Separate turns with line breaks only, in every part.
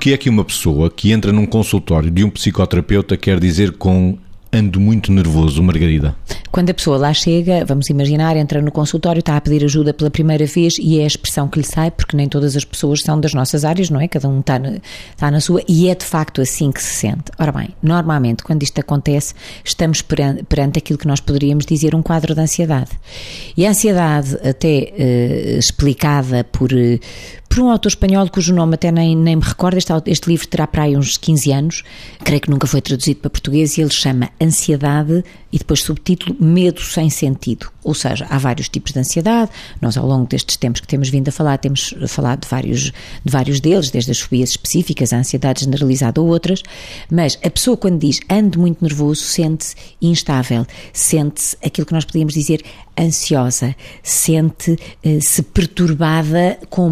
que é que uma pessoa que entra num consultório de um psicoterapeuta quer dizer com ando muito nervoso, Margarida?
Quando a pessoa lá chega, vamos imaginar, entra no consultório, está a pedir ajuda pela primeira vez e é a expressão que lhe sai, porque nem todas as pessoas são das nossas áreas, não é? Cada um está na, está na sua e é de facto assim que se sente. Ora bem, normalmente quando isto acontece, estamos perante, perante aquilo que nós poderíamos dizer um quadro de ansiedade. E a ansiedade, até eh, explicada por, eh, por um autor espanhol cujo nome até nem, nem me recordo, este, este livro terá para aí uns 15 anos, creio que nunca foi traduzido para português, e ele chama Ansiedade e depois subtítulo Medo sem sentido. Ou seja, há vários tipos de ansiedade, nós ao longo destes tempos que temos vindo a falar, temos falado de vários, de vários deles, desde as fobias específicas, a ansiedade generalizada ou outras, mas a pessoa quando diz ando muito nervoso, sente-se instável, sente-se aquilo que nós podíamos dizer ansiosa, sente-se perturbada com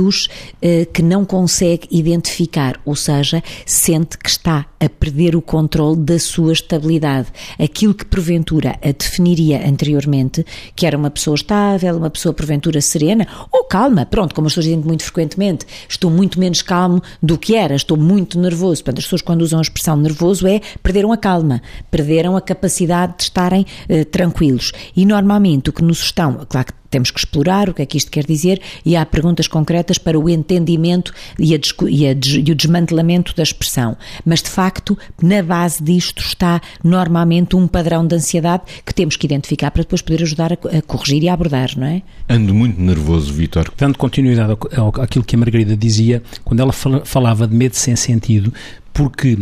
medos eh, que não consegue identificar, ou seja, sente que está a perder o controle da sua estabilidade. Aquilo que porventura a definiria anteriormente, que era uma pessoa estável, uma pessoa porventura serena ou calma, pronto, como as pessoas dizem muito frequentemente, estou muito menos calmo do que era, estou muito nervoso. Portanto, as pessoas quando usam a expressão nervoso é perderam a calma, perderam a capacidade de estarem eh, tranquilos. E normalmente o que nos estão, claro que temos que explorar o que é que isto quer dizer e há perguntas concretas para o entendimento e, a, e, a, e, o desmantelamento da expressão. Mas, de facto, na base disto está normalmente um padrão de ansiedade que temos que identificar para depois poder ajudar a, a corrigir e a abordar, não é?
Ando muito nervoso, Vitor.
Dando continuidade àquilo que a Margarida dizia, quando ela falava de medo sem sentido, porque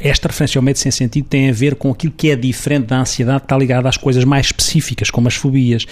esta referência ao medo sem sentido tem a ver com aquilo que é diferente da ansiedade, que está ligada às coisas mais específicas, como as fobias.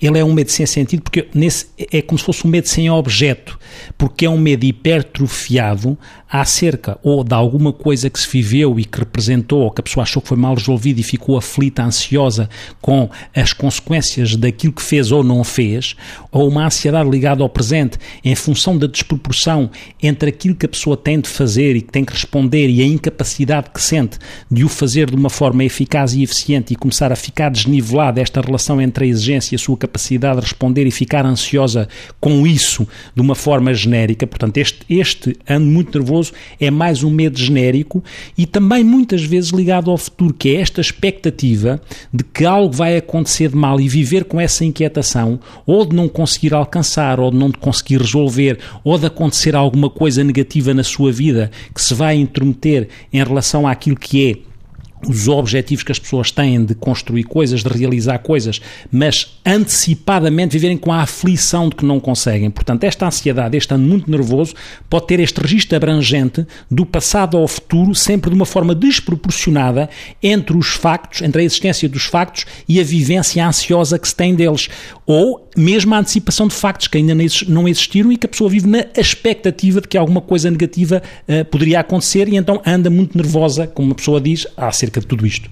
Ele é um medo sem sentido porque nesse, é como se fosse um medo sem objeto, porque é um medo hipertrofiado acerca ou de alguma coisa que se viveu e que representou, ou que a pessoa achou que foi mal resolvida e ficou aflita, ansiosa com as consequências daquilo que fez ou não fez, ou uma ansiedade ligada ao presente em função da desproporção entre aquilo que a pessoa tem de fazer e que tem que responder e a incapacidade que sente de o fazer de uma forma eficaz e eficiente e começar a ficar desnivelada esta relação entre a exigência e a sua capacidade de responder e ficar ansiosa com isso de uma forma genérica. Portanto, este, este ando muito nervoso é mais um medo genérico e também muitas vezes ligado ao futuro, que é esta expectativa de que algo vai acontecer de mal e viver com essa inquietação, ou de não conseguir alcançar, ou de não conseguir resolver, ou de acontecer alguma coisa negativa na sua vida que se vai intrometer em relação àquilo que é os objetivos que as pessoas têm de construir coisas, de realizar coisas, mas antecipadamente viverem com a aflição de que não conseguem. Portanto, esta ansiedade, este ano muito nervoso, pode ter este registro abrangente do passado ao futuro, sempre de uma forma desproporcionada entre os factos, entre a existência dos factos e a vivência ansiosa que se tem deles. Ou mesmo a antecipação de factos que ainda não existiram e que a pessoa vive na expectativa de que alguma coisa negativa uh, poderia acontecer e então anda muito nervosa, como uma pessoa diz, acerca de tudo isto.